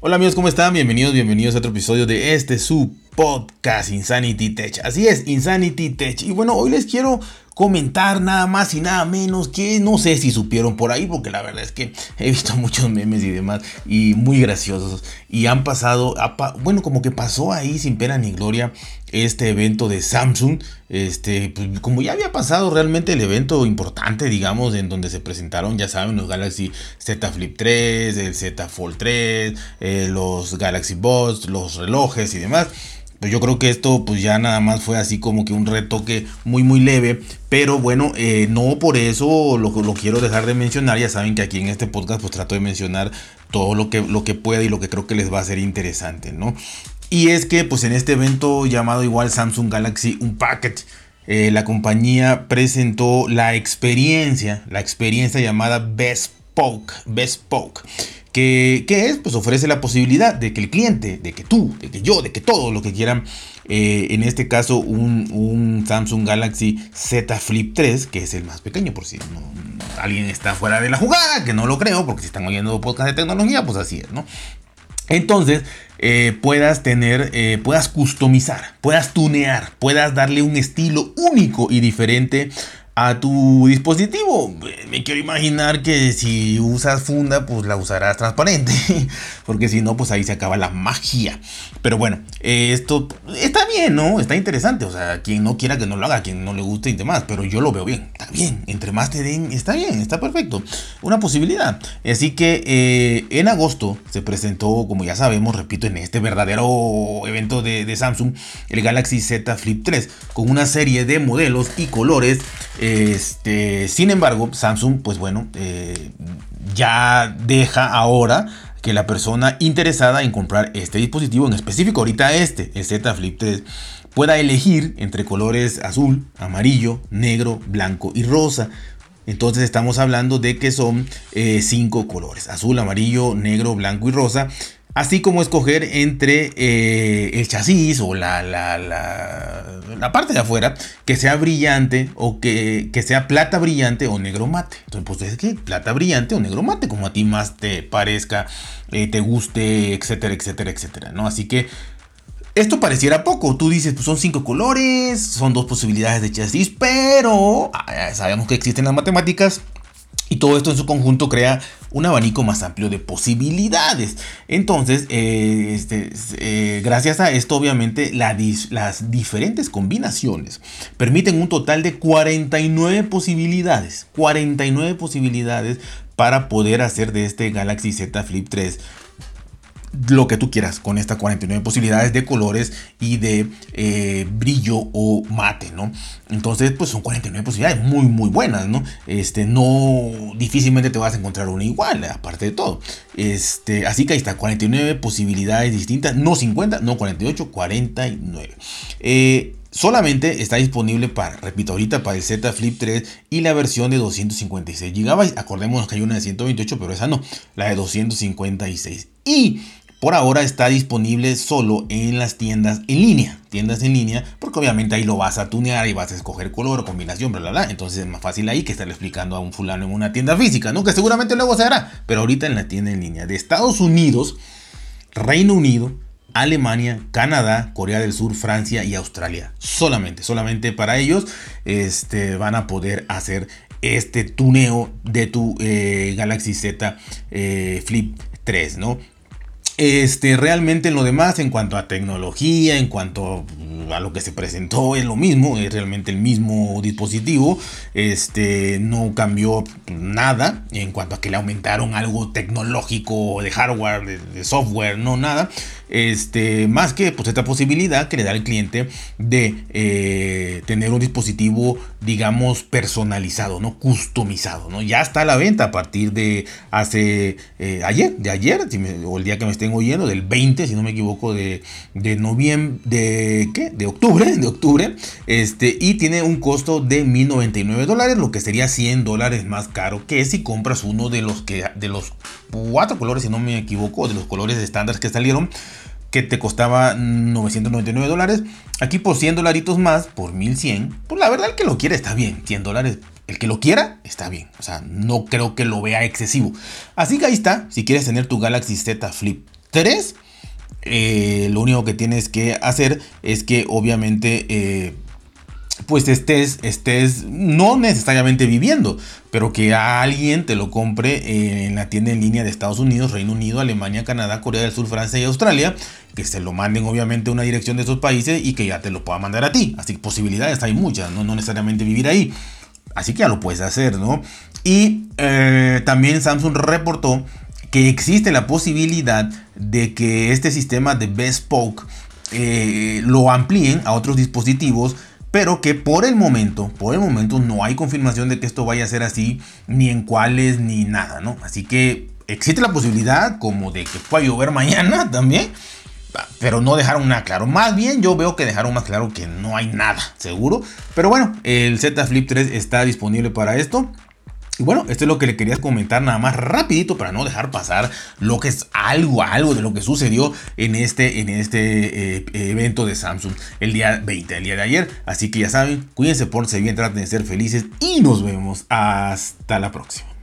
Hola amigos, ¿cómo están? Bienvenidos, bienvenidos a otro episodio de este su podcast Insanity Tech. Así es, Insanity Tech. Y bueno, hoy les quiero comentar nada más y nada menos que no sé si supieron por ahí, porque la verdad es que he visto muchos memes y demás y muy graciosos. Y han pasado, bueno, como que pasó ahí sin pena ni gloria este evento de Samsung. Este, pues, como ya había pasado realmente el evento importante, digamos, en donde se presentaron, ya saben, los Galaxy Z Flip 3, el Z Fold 3, eh, los Galaxy Buds, los relojes y demás. Yo creo que esto pues ya nada más fue así como que un retoque muy muy leve. Pero bueno, eh, no por eso lo, quiero dejar de mencionar. Ya saben que aquí en este podcast pues trato de mencionar todo lo que, lo que pueda y lo que creo que les va a ser interesante, ¿no? Y es que pues en este evento llamado igual Samsung Galaxy Unpacked. Eh, la compañía presentó la experiencia, la experiencia llamada Bespoke, Bespoke, que, es, pues ofrece la posibilidad de que el cliente, de que tú, de que yo, de que todos lo que quieran, eh, en este caso un, Samsung Galaxy Z Flip 3, que es el más pequeño, por si alguien está fuera de la jugada, que no lo creo, porque si están oyendo podcast de tecnología, pues así es, ¿no? Entonces, eh, puedas tener, eh, puedas customizar, puedas tunear, puedas darle un estilo único y diferente a tu dispositivo. Me quiero imaginar que si usas funda, pues la usarás transparente, porque si no, pues ahí se acaba la magia. Pero bueno, esto está bien, ¿no? Está interesante. O sea, quien no quiera que no lo haga, quien no le guste y demás, pero yo lo veo bien. Está bien, entre más te den, está bien, está perfecto. Una posibilidad. Así que eh, en agosto se presentó, como ya sabemos, repito, en este verdadero evento de, de Samsung, el Galaxy Z Flip 3, con una serie de modelos y colores este, sin embargo, Samsung, pues bueno, eh, ya deja ahora que la persona interesada en comprar este dispositivo, en específico ahorita este, el Z Flip 3, pueda elegir entre colores azul, amarillo, negro, blanco y rosa. Entonces estamos hablando de que son eh, cinco colores, azul, amarillo, negro, blanco y rosa así como escoger entre eh, el chasis o la, la, parte de afuera que sea brillante o que, sea plata brillante o negro mate. Entonces, pues es que plata brillante o negro mate, como a ti más te parezca, eh, te guste, etcétera, etcétera, etcétera, ¿no? Así que esto pareciera poco. Tú dices, pues son cinco colores, son dos posibilidades de chasis, pero ah, sabemos que existen las matemáticas y todo esto en su conjunto crea un abanico más amplio de posibilidades. Entonces, eh, este, eh, gracias a esto, obviamente, las diferentes combinaciones permiten un total de 49 posibilidades. 49 posibilidades para poder hacer de este Galaxy Z Flip 3 lo que tú quieras con estas 49 posibilidades de colores y de eh, brillo o mate, ¿no? Entonces, pues son 49 posibilidades muy, muy buenas, ¿no? Este, no, difícilmente te vas a encontrar una igual, aparte de todo. Este, así que ahí está, 49 posibilidades distintas, no 50, no 48, 49. Eh, solamente está disponible para, repito, ahorita para el Z Flip 3 y la versión de 256 GB. Acordémonos que hay una de 128, pero esa no, la de 256. Y por ahora está disponible solo en las tiendas en línea. Tiendas en línea, porque obviamente ahí lo vas a tunear y vas a escoger color combinación, bla, bla, bla. Entonces es más fácil ahí que estar explicando a un fulano en una tienda física, ¿no? Que seguramente luego se hará, pero ahorita en la tienda en línea de Estados Unidos, Reino Unido, Alemania, Canadá, Corea del Sur, Francia y Australia. Solamente, solamente para ellos este, van a poder hacer este tuneo de tu eh, Galaxy Z eh, Flip 3, ¿no? Este, realmente en lo demás, en cuanto a tecnología, en cuanto a lo que se presentó, es lo mismo, es realmente el mismo dispositivo. Este, no cambió nada en cuanto a que le aumentaron algo tecnológico de hardware, de software, no nada. Este, más que pues, esta posibilidad que le da al cliente de eh, tener un dispositivo, digamos, personalizado, ¿no? Customizado, ¿no? Ya está a la venta a partir de hace eh, ayer, de ayer, o el día que me estén oyendo, del 20, si no me equivoco, de, de noviembre, de ¿qué? De octubre, de octubre, este, y tiene un costo de 1099 dólares, lo que sería 100 dólares más caro que si compras uno de los que, de los cuatro colores, si no me equivoco, de los colores estándar que salieron que te costaba 999 dólares. Aquí por 100 dolaritos más, por 1100. Pues la verdad, el que lo quiera está bien. 100 dólares. El que lo quiera está bien. O sea, no creo que lo vea excesivo. Así que ahí está. Si quieres tener tu Galaxy Z Flip 3. Eh, lo único que tienes que hacer es que obviamente eh, pues estés, estés no necesariamente viviendo, pero que alguien te lo compre en la tienda en línea de Estados Unidos, Reino Unido, Alemania, Canadá, Corea del Sur, Francia y Australia, que se lo manden obviamente a una dirección de esos países y que ya te lo pueda mandar a ti. Así que posibilidades hay muchas, no, no necesariamente vivir ahí. Así que ya lo puedes hacer, ¿no? Y eh, también Samsung reportó que existe la posibilidad de que este sistema de Bespoke eh, lo amplíen a otros dispositivos pero que por el momento, por el momento no hay confirmación de que esto vaya a ser así, ni en cuáles, ni nada, ¿no? Así que existe la posibilidad como de que pueda llover mañana también, pero no dejaron nada claro. Más bien yo veo que dejaron más claro que no hay nada, seguro. Pero bueno, el Z Flip 3 está disponible para esto. Y bueno, esto es lo que le quería comentar nada más rapidito para no dejar pasar lo que es algo, algo de lo que sucedió en este, en este eh, evento de Samsung el día 20, el día de ayer. Así que ya saben, cuídense, por bien, traten de ser felices y nos vemos hasta la próxima.